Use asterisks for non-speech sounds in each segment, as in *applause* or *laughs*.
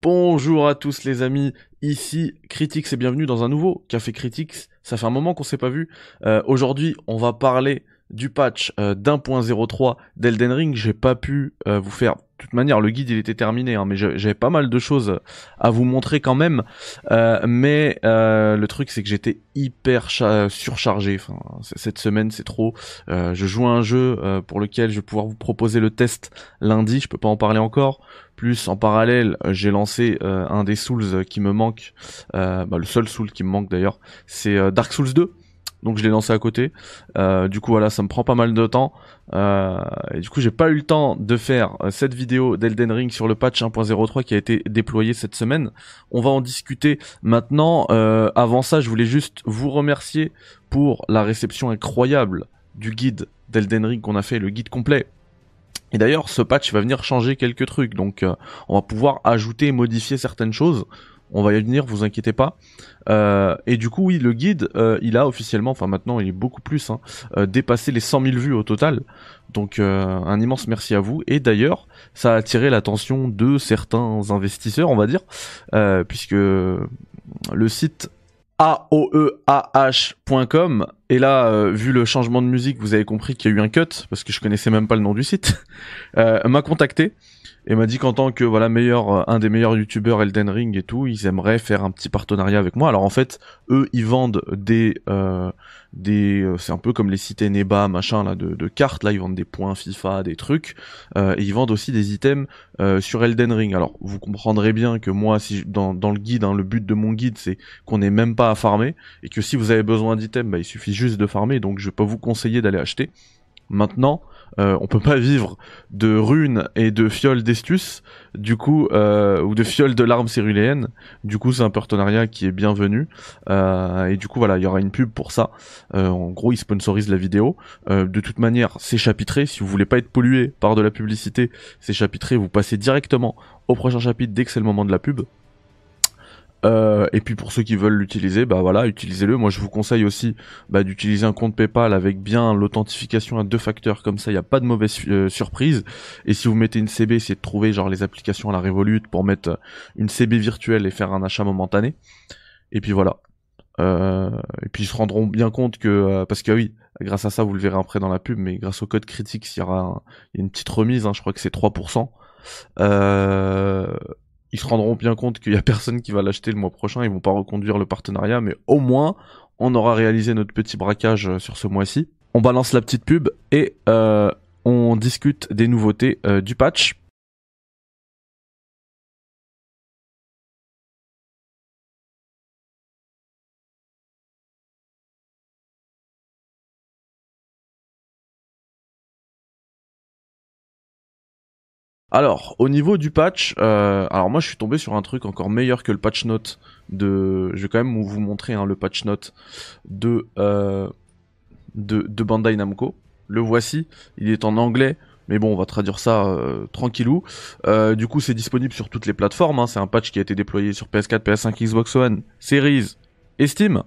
Bonjour à tous les amis, ici Critics et bienvenue dans un nouveau Café Critics. Ça fait un moment qu'on s'est pas vu. Euh, Aujourd'hui, on va parler du patch euh, d'1.03 d'Elden Ring. J'ai pas pu euh, vous faire. Toute manière, le guide il était terminé, hein, mais j'avais pas mal de choses à vous montrer quand même. Euh, mais euh, le truc c'est que j'étais hyper surchargé. Cette semaine c'est trop. Euh, je joue à un jeu pour lequel je vais pouvoir vous proposer le test lundi. Je peux pas en parler encore. Plus en parallèle, j'ai lancé un des Souls qui me manque. bah, le seul Soul qui me manque d'ailleurs, c'est Dark Souls 2 donc je l'ai lancé à côté. Euh, du coup voilà, ça me prend pas mal de temps. Euh, et du coup j'ai pas eu le temps de faire euh, cette vidéo d'Elden Ring sur le patch 1.03 qui a été déployé cette semaine. On va en discuter maintenant. avant ça, je voulais juste vous remercier pour la réception incroyable du guide d'Elden Ring qu'on a fait, le guide complet. Et d'ailleurs, ce patch va venir changer quelques trucs, donc on va pouvoir ajouter et modifier certaines choses on va y venir, vous inquiétez pas. Euh, et du coup, oui, le guide, euh, il a officiellement, enfin maintenant, il est beaucoup plus, hein, euh, dépassé les 100 000 vues au total. Donc, un immense merci à vous. Et d'ailleurs, ça a attiré l'attention de certains investisseurs, on va dire, puisque le site aoeah.com et là, vu le changement de musique, vous avez compris qu'il y a eu un cut parce que je connaissais même pas le nom du site, *laughs* m'a contacté et m'a dit qu'en tant que voilà meilleur euh, un des meilleurs youtubeurs Elden Ring et tout, ils aimeraient faire un petit partenariat avec moi. Alors en fait, eux ils vendent des euh, des euh, c'est un peu comme les sites Neba machin là de, de, cartes là, ils vendent des points FIFA, des trucs euh, et ils vendent aussi des items euh, sur Elden Ring. Alors vous comprendrez bien que moi si dans dans le guide hein, le but de mon guide c'est qu'on n'ait même pas à farmer et que si vous avez besoin d'items, bah, il suffit de farmer donc je peux vous conseiller d'aller acheter. Maintenant, euh, on peut pas vivre de runes et de fioles d'estus, du coup, euh, ou de fioles de larmes céruléennes. Du coup, c'est un partenariat qui est bienvenu. Euh, et du coup, voilà, il y aura une pub pour ça. en gros, ils sponsorisent la vidéo. de toute manière, c'est chapitré. Si vous voulez pas être pollué par de la publicité, c'est chapitré. Vous passez directement au prochain chapitre dès que c'est le moment de la pub. Euh, et puis pour ceux qui veulent l'utiliser, bah voilà, utilisez-le. Moi, je vous conseille aussi bah, d'utiliser un compte PayPal avec bien l'authentification à deux facteurs. Comme ça, il n'y a pas de mauvaise euh, surprise. Et si vous mettez une CB, c'est de trouver genre les applications à la Revolut pour mettre une CB virtuelle et faire un achat momentané. Et puis voilà. Euh, et puis ils se rendront bien compte que parce que oui, grâce à ça, vous le verrez après dans la pub, mais grâce au code critique, il y aura une petite remise. Hein, je crois que c'est 3%. Euh, ils se rendront bien compte qu'il y a personne qui va l'acheter le mois prochain, ils vont pas reconduire le partenariat, mais au moins on aura réalisé notre petit braquage euh, sur ce mois-ci. On balance la petite pub et euh, on discute des nouveautés euh, du patch. Alors, au niveau du patch, euh, alors moi je suis tombé sur un truc encore meilleur que le patch note de. Je vais quand même vous montrer hein, le patch note de, euh, de de Bandai Namco. Le voici, il est en anglais, mais bon, on va traduire ça euh, tranquillou. Du coup, c'est disponible sur toutes les plateformes. Hein. C'est un patch qui a été déployé sur PS4, PS5, Xbox One, Series et Steam.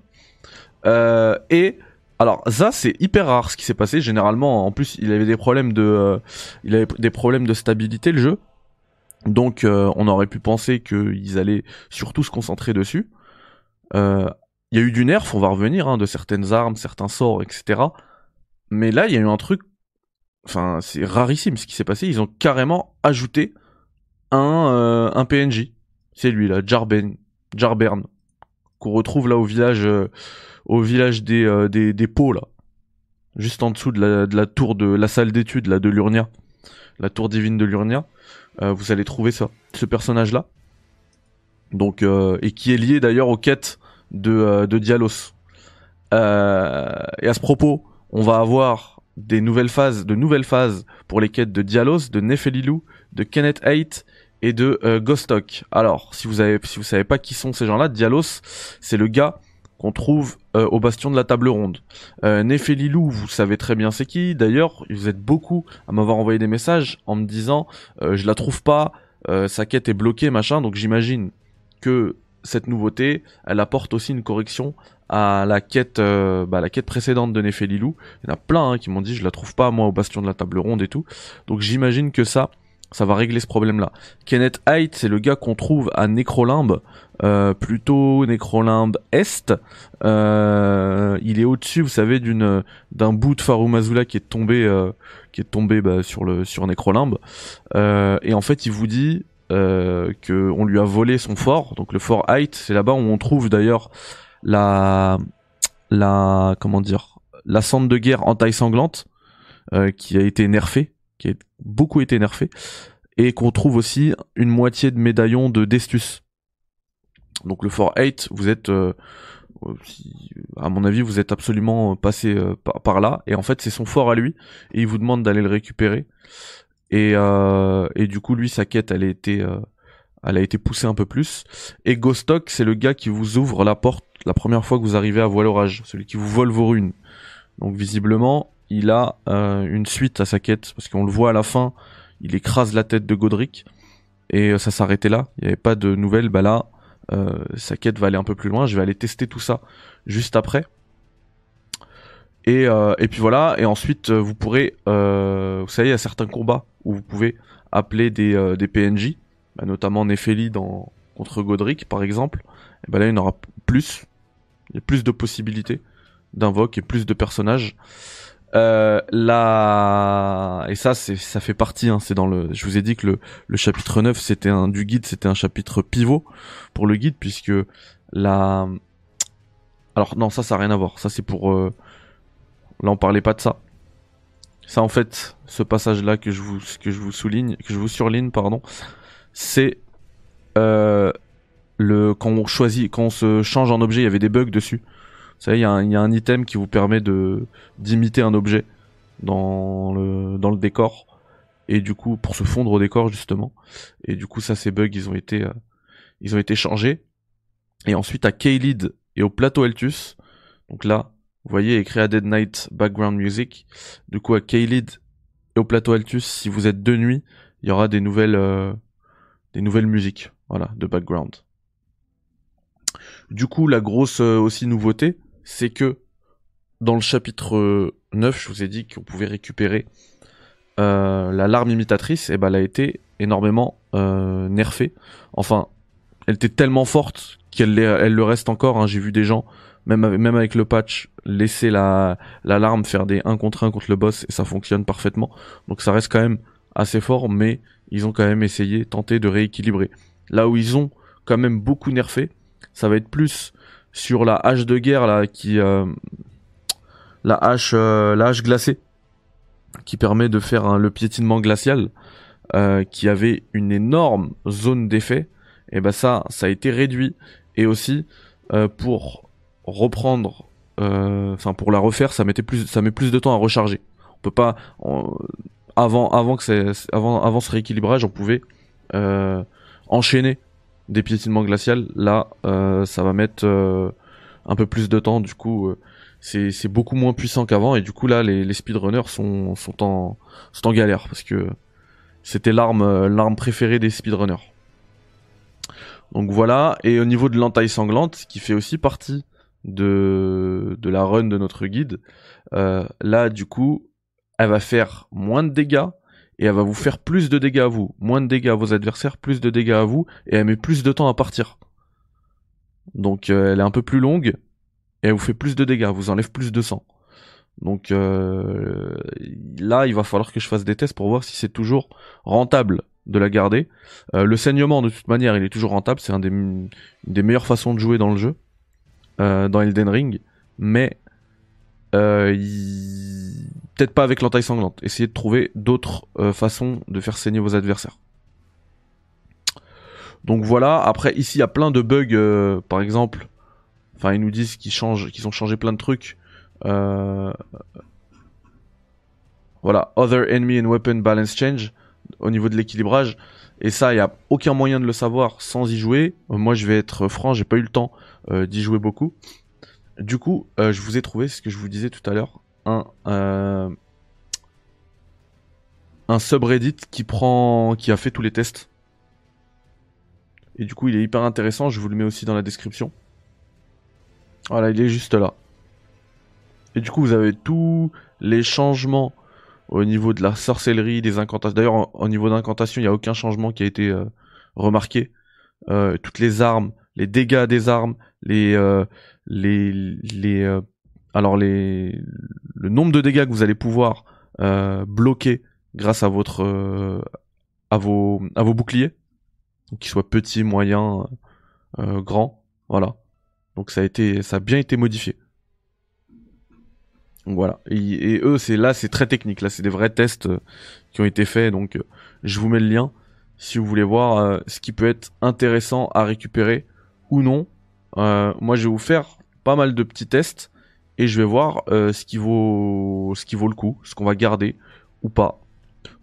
Et alors ça c'est hyper rare ce qui s'est passé. Généralement, en plus, il avait des problèmes de, euh, il avait des problèmes de stabilité le jeu. Donc euh, on aurait pu penser qu'ils allaient surtout se concentrer dessus. Euh, il y a eu du nerf, on va revenir, hein, de certaines armes, certains sorts, etc. Mais là, il y a eu un truc, enfin c'est rarissime ce qui s'est passé. Ils ont carrément ajouté un, un PNJ. C'est lui là, Jarben, Jarbern, qu'on retrouve là au village au village des, euh, pots. Juste en dessous de la, tour de la salle d'études là de Lurnia. La tour divine de Lurnia. Euh, vous allez trouver ça. Ce personnage là. Donc euh, et qui est lié d'ailleurs aux quêtes de, de Dialos. et à ce propos, on va avoir des nouvelles phases, de nouvelles phases pour les quêtes de Dialos, de Nefelilou, de Kenneth Haight et de euh, Ghostok. Alors, si vous avez, savez pas qui sont ces gens-là, Dialos, c'est le gars qu'on trouve euh, au bastion de la table ronde. Euh, Nefelilou, vous savez très bien c'est qui. D'ailleurs, vous êtes beaucoup à m'avoir envoyé des messages en me disant euh, je la trouve pas, euh, sa quête est bloquée, machin. Donc j'imagine que cette nouveauté, elle apporte aussi une correction à la quête, bah, la quête précédente de Nefelilou. Il y en a plein hein, qui m'ont dit je la trouve pas moi au bastion de la table ronde et tout. Donc j'imagine que ça, ça va régler ce problème-là. Kenneth Height, c'est le gars qu'on trouve à Necrolimbe, euh, plutôt Necrolimbe Est. Euh, il est au-dessus, vous savez, d'un bout de Farumazula qui est tombé, euh, qui est tombé bah, sur le sur Necrolimbe. Euh, et en fait, il vous dit que on lui a volé son fort. Donc le fort Height, c'est là-bas où on trouve d'ailleurs la la comment dire la cendre de guerre en taille sanglante qui a été nerfée qui a beaucoup été nerfé, et qu'on trouve aussi une moitié de médaillon de Destus. Donc le Fort 8, vous êtes, euh, à mon avis, vous êtes absolument passé euh, par, là, et en fait c'est son fort à lui, et il vous demande d'aller le récupérer. Et, euh, et du coup, lui, sa quête, elle a été, a été poussée un peu plus. Et Ghostok, c'est le gars qui vous ouvre la porte la première fois que vous arrivez à Voile Orage, celui qui vous vole vos runes. Donc visiblement, il a euh, une suite à sa quête parce qu'on le voit à la fin, il écrase la tête de Godric et euh, ça s'arrêtait là. Il n'y avait pas de nouvelles. Bah là, euh, sa quête va aller un peu plus loin. Je vais aller tester tout ça juste après. Et, puis voilà. Et ensuite, vous pourrez, vous savez, il y a certains combats où vous pouvez appeler des, des PNJ, bah, notamment Nefeli dans contre Godric par exemple. Et bah là, il y en aura plus. Il y a plus de possibilités d'invoque et plus de personnages. Euh, et ça c'est ça fait partie hein, c'est dans le je vous ai dit que le, le chapitre 9 c'était un du guide c'était un chapitre pivot pour le guide puisque la alors non ça ça a rien à voir. Ça c'est pour euh... là on parlait pas de ça. Ça en fait ce passage là que je vous que je vous souligne que je vous surligne pardon c'est euh, le quand on choisit quand on se change en objet il y avait des bugs dessus vous savez, il y, a un item qui vous permet de d'imiter un objet dans le, dans le décor. Et du coup, pour se fondre au décor, justement. Et du coup, ça, ces bugs, ils ont été, euh, ils ont été changés. Et ensuite, à K-Lead et au plateau Altus. Donc là, vous voyez, écrit à Dead Night Background Music. Du coup, à K-Lead et au plateau Altus, si vous êtes de nuit, il y aura des nouvelles, euh, des nouvelles musiques, voilà, de background. Du coup, la grosse euh, aussi nouveauté, c'est que dans le chapitre 9, je vous ai dit qu'on pouvait récupérer euh, la larme imitatrice, et ben elle a été énormément euh, nerfée. Enfin, elle était tellement forte qu'elle elle le reste encore. Hein. J'ai vu des gens, même avec, même avec le patch, laisser la, la larme faire des 1 contre 1 contre le boss et ça fonctionne parfaitement. Donc ça reste quand même assez fort, mais ils ont quand même essayé, tenté de rééquilibrer. Là où ils ont quand même beaucoup nerfé, ça va être plus sur la hache de guerre là qui euh, la hache euh, la hache glacée qui permet de faire le piétinement glacial euh, qui avait une énorme zone d'effet. Et ben ça ça a été réduit. Et aussi pour reprendre enfin pour la refaire ça mettait plus ça met plus de temps à recharger. On peut pas avant avant que c'est avant avant ce rééquilibrage on pouvait enchaîner des piétinements glacial, là, euh, ça va mettre euh, un peu plus de temps. Du coup, euh, c'est beaucoup moins puissant qu'avant. Et du coup, là, les, les speedrunners sont, sont, en, sont en galère parce que c'était l'arme l'arme préférée des speedrunners. Donc voilà. Et au niveau de l'entaille sanglante, qui fait aussi partie de, de la run de notre guide, là, du coup, elle va faire moins de dégâts et elle va vous faire plus de dégâts à vous, moins de dégâts à vos adversaires, plus de dégâts à vous, et elle met plus de temps à partir. Donc euh, elle est un peu plus longue, et elle vous fait plus de dégâts, elle vous enlève plus de sang. Donc euh, là, il va falloir que je fasse des tests pour voir si c'est toujours rentable de la garder. Euh, le saignement, de toute manière, il est toujours rentable, c'est une des meilleures façons de jouer dans le jeu, dans Elden Ring, mais peut-être pas avec l'entaille sanglante. Essayez de trouver d'autres euh, façons de faire saigner vos adversaires. Donc voilà, après ici il y a plein de bugs, euh, par exemple, enfin ils nous disent qu'ils ont changé plein de trucs. Euh, voilà, Other Enemy and Weapon Balance Change au niveau de l'équilibrage. Et ça, il n'y a aucun moyen de le savoir sans y jouer. moi je vais être franc, j'ai pas eu le temps d'y jouer beaucoup. Du coup, je vous ai trouvé ce que je vous disais tout à l'heure, un, euh, un subreddit qui prend, qui a fait tous les tests. Et du coup, il est hyper intéressant. Je vous le mets aussi dans la description. Voilà, il est juste là. Et du coup, vous avez tous les changements au niveau de la sorcellerie, des incantations. D'ailleurs, au niveau d'incantation, il n'y a aucun changement qui a été remarqué. toutes les armes, les dégâts des armes, les alors le nombre de dégâts que vous allez pouvoir bloquer grâce à à vos boucliers, qu'ils soient petits, moyens, grands, voilà. Donc ça a ça a bien été modifié. voilà. Et, eux, c'est là, c'est très technique. Là, c'est des vrais tests qui ont été faits. Donc, je vous mets le lien si vous voulez voir ce qui peut être intéressant à récupérer ou non. moi, je vais vous faire pas mal de petits tests et je vais voir euh, ce qui vaut ce qui vaut le coup, ce qu'on va garder ou pas.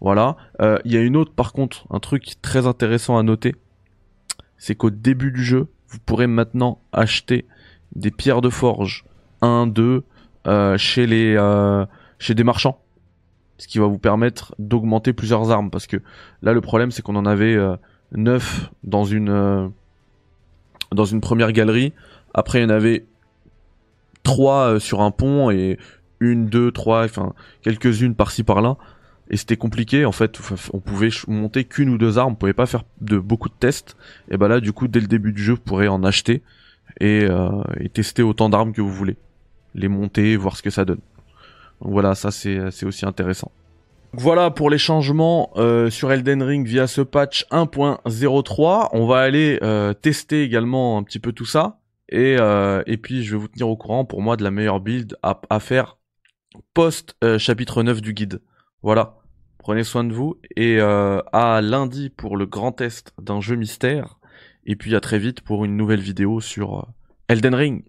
Voilà. Euh, il y a une autre par contre, un truc très intéressant à noter, c'est qu'au début du jeu, vous pourrez maintenant acheter des pierres de forge 1, 2 euh, chez les chez des marchands, ce qui va vous permettre d'augmenter plusieurs armes parce que là le problème c'est qu'on en avait 9 dans une dans une première galerie. Après il y en avait trois euh, sur un pont et une, deux, trois, enfin quelques-unes par-ci par-là. Et c'était compliqué en fait. On pouvait monter qu'une ou deux armes, on pouvait pas faire de beaucoup de tests. Et bah là, du coup, dès le début du jeu, vous pourrez en acheter et, euh, et tester autant d'armes que vous voulez, les monter, voir ce que ça donne. Donc voilà, ça c'est aussi intéressant. Voilà pour les changements euh, sur Elden Ring via ce patch 1.03. On va aller euh, tester également un petit peu tout ça. Et, euh, et puis je vais vous tenir au courant pour moi de la meilleure build à, faire post euh, chapitre 9 du guide. Voilà. Prenez soin de vous et euh, à lundi pour le grand test d'un jeu mystère. Et puis à très vite pour une nouvelle vidéo sur Elden Ring.